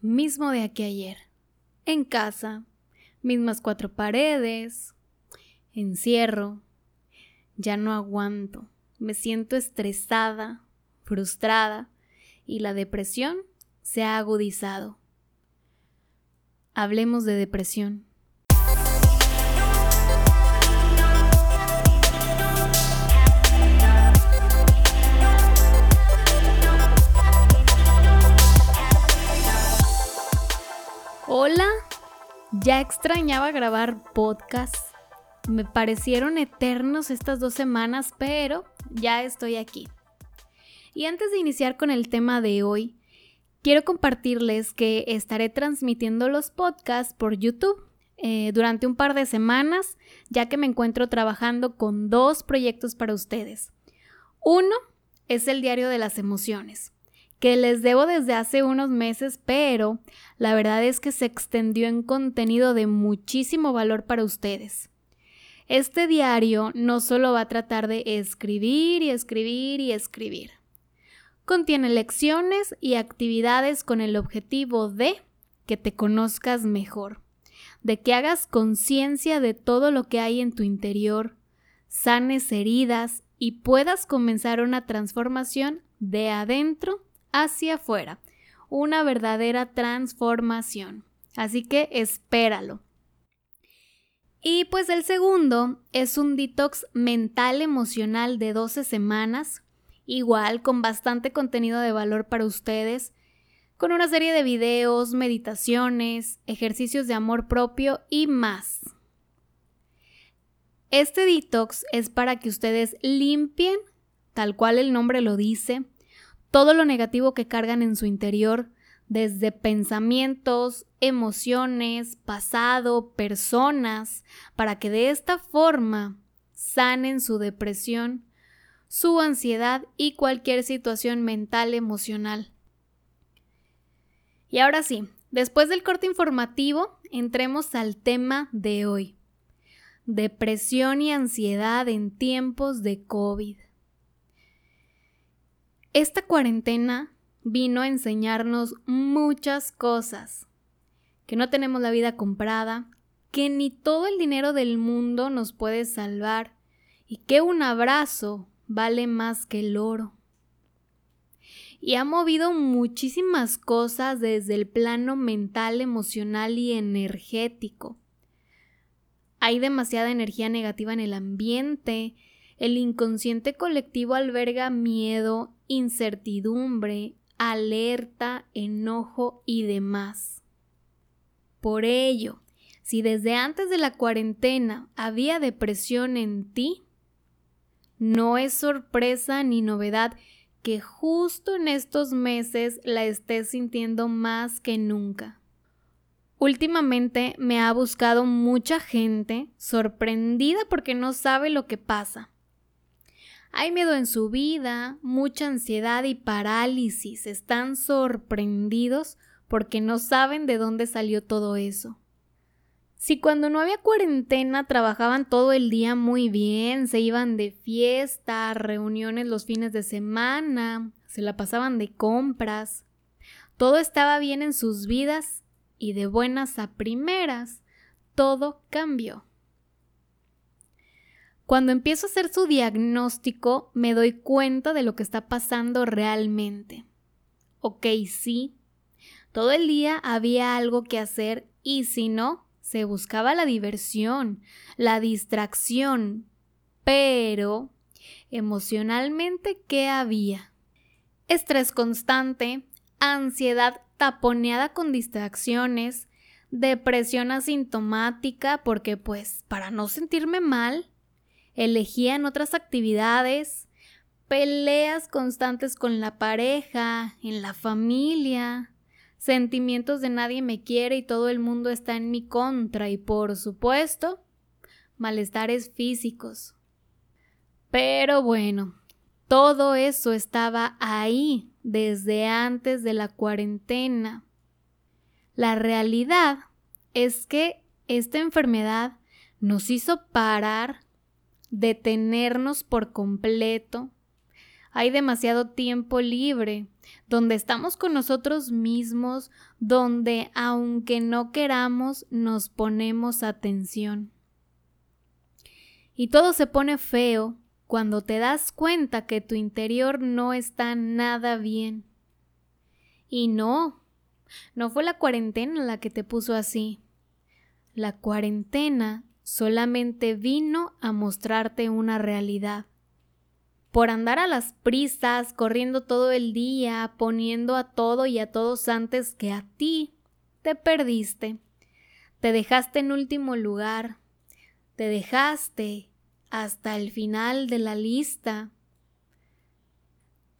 mismo de aquí ayer. En casa, mismas cuatro paredes, encierro. Ya no aguanto. Me siento estresada, frustrada y la depresión se ha agudizado. Hablemos de depresión. Ya extrañaba grabar podcast. Me parecieron eternos estas dos semanas, pero ya estoy aquí. Y antes de iniciar con el tema de hoy, quiero compartirles que estaré transmitiendo los podcasts por YouTube eh, durante un par de semanas, ya que me encuentro trabajando con dos proyectos para ustedes. Uno es el diario de las emociones, que les debo desde hace unos meses, pero la verdad es que se extendió en contenido de muchísimo valor para ustedes. Este diario no solo va a tratar de escribir y escribir y escribir. Contiene lecciones y actividades con el objetivo de que te conozcas mejor, de que hagas conciencia de todo lo que hay en tu interior, sanes heridas y puedas comenzar una transformación de adentro hacia afuera, una verdadera transformación. Así que espéralo. Y pues el segundo es un detox mental emocional de 12 semanas igual con bastante contenido de valor para ustedes, con una serie de videos, meditaciones, ejercicios de amor propio y más. Este detox es para que ustedes limpien, tal cual el nombre lo dice, todo lo negativo que cargan en su interior, desde pensamientos, emociones, pasado, personas, para que de esta forma sanen su depresión su ansiedad y cualquier situación mental emocional. Y ahora sí, después del corte informativo, entremos al tema de hoy. Depresión y ansiedad en tiempos de COVID. Esta cuarentena vino a enseñarnos muchas cosas. Que no tenemos la vida comprada, que ni todo el dinero del mundo nos puede salvar y que un abrazo vale más que el oro. Y ha movido muchísimas cosas desde el plano mental, emocional y energético. Hay demasiada energía negativa en el ambiente, el inconsciente colectivo alberga miedo, incertidumbre, alerta, enojo y demás. Por ello, si desde antes de la cuarentena había depresión en ti, no es sorpresa ni novedad que justo en estos meses la estés sintiendo más que nunca. Últimamente me ha buscado mucha gente sorprendida porque no sabe lo que pasa. Hay miedo en su vida, mucha ansiedad y parálisis. Están sorprendidos porque no saben de dónde salió todo eso. Si cuando no había cuarentena trabajaban todo el día muy bien, se iban de fiesta, reuniones los fines de semana, se la pasaban de compras, todo estaba bien en sus vidas y de buenas a primeras, todo cambió. Cuando empiezo a hacer su diagnóstico, me doy cuenta de lo que está pasando realmente. Ok, sí, todo el día había algo que hacer y si no, se buscaba la diversión, la distracción, pero emocionalmente, ¿qué había? Estrés constante, ansiedad taponeada con distracciones, depresión asintomática porque pues para no sentirme mal, elegían otras actividades, peleas constantes con la pareja, en la familia, sentimientos de nadie me quiere y todo el mundo está en mi contra y por supuesto, malestares físicos. Pero bueno, todo eso estaba ahí desde antes de la cuarentena. La realidad es que esta enfermedad nos hizo parar, detenernos por completo, Hay demasiado tiempo libre, donde estamos con nosotros mismos, donde aunque no queramos, nos ponemos atención. Y todo se pone feo cuando te das cuenta que tu interior no está nada bien. Y no, no fue la cuarentena la que te puso así. La cuarentena solamente vino a mostrarte una realidad. Por andar a las prisas, corriendo todo el día, poniendo a todo y a todos antes que a ti, te perdiste. Te dejaste en último lugar. Te dejaste hasta el final de la lista.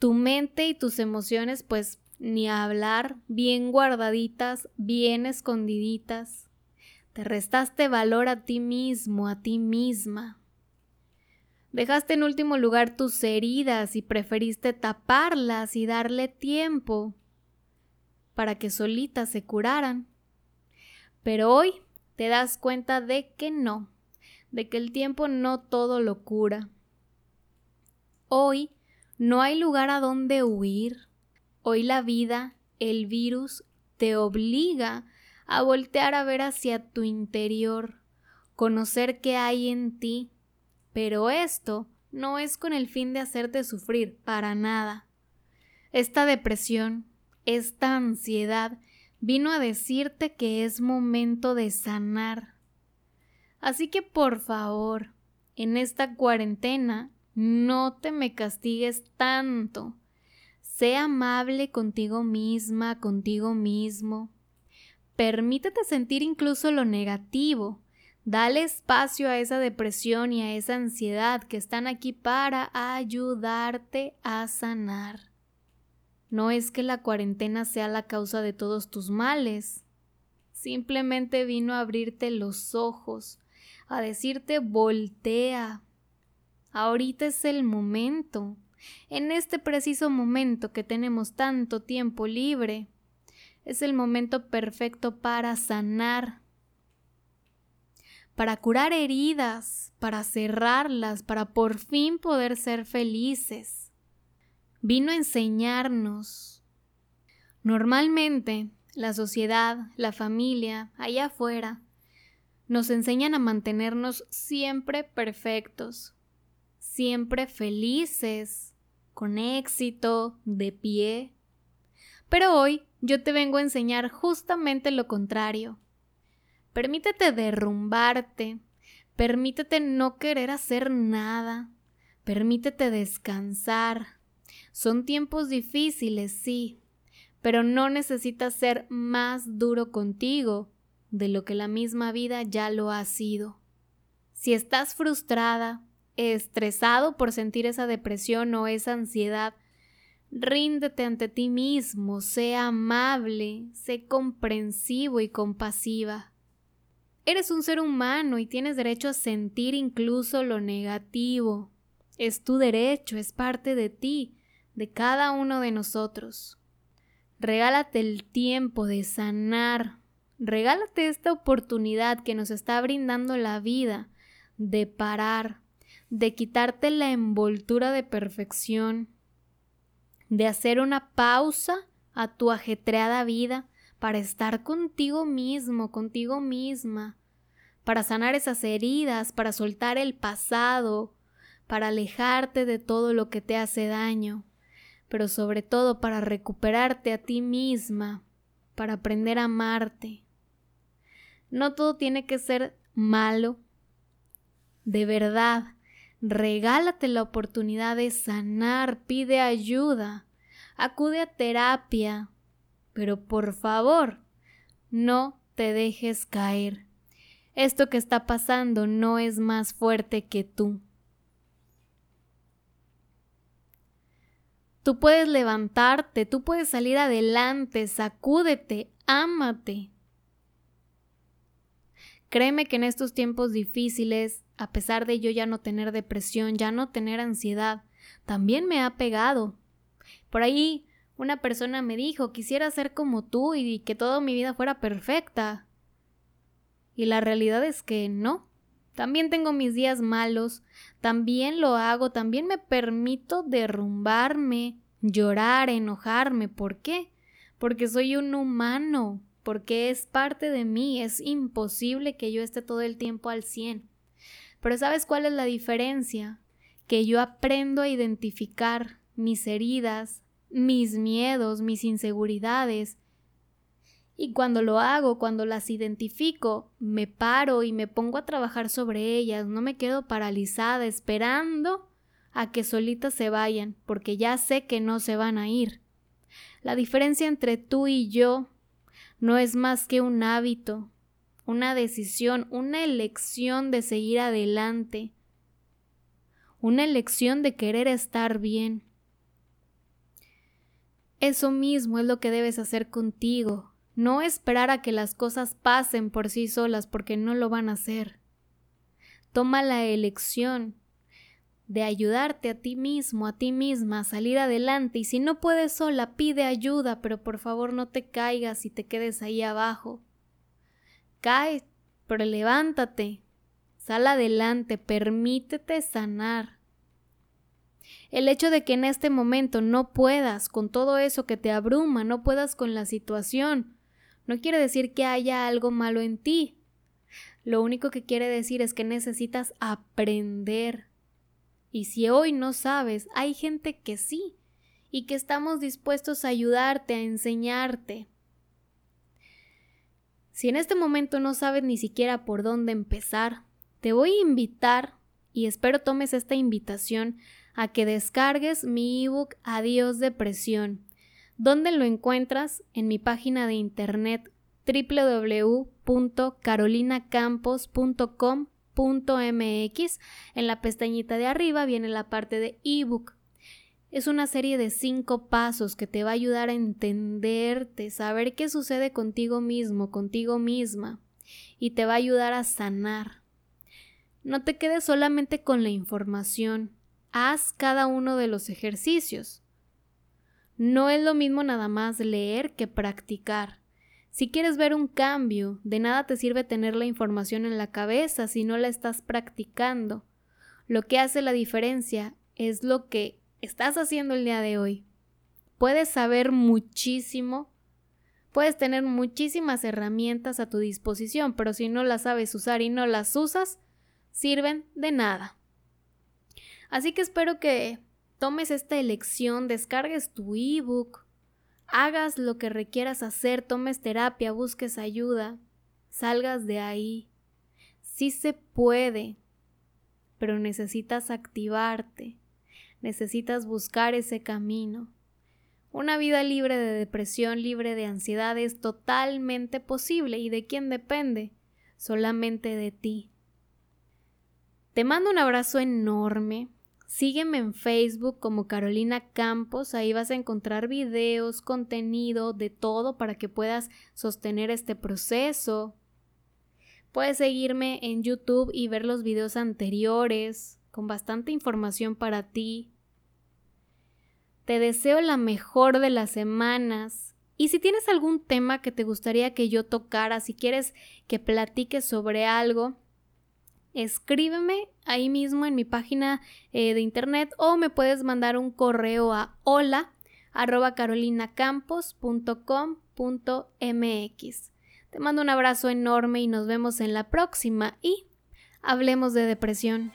Tu mente y tus emociones, pues ni hablar, bien guardaditas, bien escondiditas. Te restaste valor a ti mismo, a ti misma. Dejaste en último lugar tus heridas y preferiste taparlas y darle tiempo para que solitas se curaran. Pero hoy te das cuenta de que no, de que el tiempo no todo lo cura. Hoy no hay lugar a donde huir. Hoy la vida, el virus, te obliga a voltear a ver hacia tu interior, conocer qué hay en ti. Pero esto no es con el fin de hacerte sufrir, para nada. Esta depresión, esta ansiedad, vino a decirte que es momento de sanar. Así que por favor, en esta cuarentena, no te me castigues tanto. Sé amable contigo misma, contigo mismo. Permítete sentir incluso lo negativo. Dale espacio a esa depresión y a esa ansiedad que están aquí para ayudarte a sanar. No es que la cuarentena sea la causa de todos tus males. Simplemente vino a abrirte los ojos, a decirte voltea. Ahorita es el momento en este preciso momento que tenemos tanto tiempo libre, es el momento perfecto para sanar, para curar heridas, para cerrarlas, para por fin poder ser felices. Vino a enseñarnos. Normalmente, la sociedad, la familia, allá afuera, nos enseñan a mantenernos siempre perfectos, siempre felices, con éxito, de pie. Pero hoy yo te vengo a enseñar justamente lo contrario. Permítete derrumbarte, permítete no querer hacer nada, permítete descansar. Son tiempos difíciles, sí, pero no necesitas ser más duro contigo de lo que la misma vida ya lo ha sido. Si estás frustrada, estresado por sentir esa depresión o esa ansiedad, ríndete ante ti mismo, sé amable, sé comprensivo y compasiva. Eres un ser humano y tienes derecho a sentir incluso lo negativo. Es tu derecho, es parte de ti, de cada uno de nosotros. Regálate el tiempo de sanar. Regálate esta oportunidad que nos está brindando la vida de parar, de quitarte la envoltura de perfección, de hacer una pausa a tu ajetreada vida para estar contigo mismo, contigo misma, para sanar esas heridas, para soltar el pasado, para alejarte de todo lo que te hace daño, pero sobre todo para recuperarte a ti misma, para aprender a amarte. No todo tiene que ser malo. De verdad, Regálate la oportunidad de sanar, pide ayuda, acude a terapia, pero por favor, no te dejes caer. Esto que está pasando no es más fuerte que tú. Tú puedes levantarte, tú puedes salir adelante, sacúdete, ámate. Créeme que en estos tiempos difíciles a pesar de yo ya no tener depresión, ya no tener ansiedad, también me ha pegado. Por ahí una persona me dijo, quisiera ser como tú y que toda mi vida fuera perfecta. Y la realidad es que no, También tengo mis días malos, también lo hago, también me permito derrumbarme, llorar, enojarme. ¿Por qué? Porque soy un humano, porque es parte de mí, es imposible que yo esté todo el tiempo al 100. Pero ¿sabes cuál es la diferencia? Que yo aprendo a identificar mis heridas, mis miedos, mis inseguridades, y cuando lo hago, cuando las identifico, me paro y me pongo a trabajar sobre ellas, no me quedo paralizada esperando a que solitas se vayan, porque ya sé que no se van a ir. La diferencia entre tú y yo no es más que un hábito, una decisión, una elección de seguir adelante, una elección de querer estar bien. Eso mismo es lo que debes hacer contigo, no esperar a que las cosas pasen por sí solas porque no lo van a hacer. Toma la elección de ayudarte a ti mismo, a ti misma, a salir adelante y si no puedes sola, pide ayuda, pero por favor no te caigas y te quedes ahí abajo. Cae, pero levántate, sal adelante, permítete sanar. El hecho de que en este momento no puedas con todo eso que te abruma, no puedas con la situación, no quiere decir que haya algo malo en ti. Lo único que quiere decir es que necesitas aprender. Y si hoy no sabes, hay gente que sí, y que estamos dispuestos a ayudarte, a enseñarte. Si en este momento no sabes ni siquiera por dónde empezar, te voy a invitar, y espero tomes esta invitación, a que descargues mi ebook Adiós Depresión. ¿Dónde lo encuentras? En mi página de internet www.carolinacampos.com.mx. En la pestañita de arriba viene la parte de ebook. Es una serie de cinco pasos que te va a ayudar a entenderte, saber qué sucede contigo mismo, contigo misma, y te va a ayudar a sanar. No te quedes solamente con la información, haz cada uno de los ejercicios. No es lo mismo nada más leer que practicar. Si quieres ver un cambio, de nada te sirve tener la información en la cabeza si no la estás practicando. Lo que hace la diferencia es lo que estás haciendo el día de hoy. Puedes saber muchísimo, puedes tener muchísimas herramientas a tu disposición, pero si no las sabes usar y no las usas, sirven de nada. Así que espero que tomes esta elección, descargues tu ebook, hagas lo que requieras hacer, tomes terapia, busques ayuda, salgas de ahí. Sí se puede, pero necesitas activarte, necesitas buscar ese camino. Una vida libre de depresión, libre de ansiedad es totalmente posible. ¿Y de quién depende? Solamente de ti. Te mando un abrazo enorme. Sígueme en Facebook como Carolina Campos, ahí vas a encontrar videos, contenido, de todo para que puedas sostener este proceso. Puedes seguirme en YouTube y ver los videos anteriores, con bastante información para ti. Te deseo la mejor de las semanas. Y si tienes algún tema que te gustaría que yo tocara, si quieres que platique sobre algo, escríbeme ahí mismo en mi página eh, de internet o me puedes mandar un correo a hola. Te mando un abrazo enorme y nos vemos en la próxima y hablemos de depresión.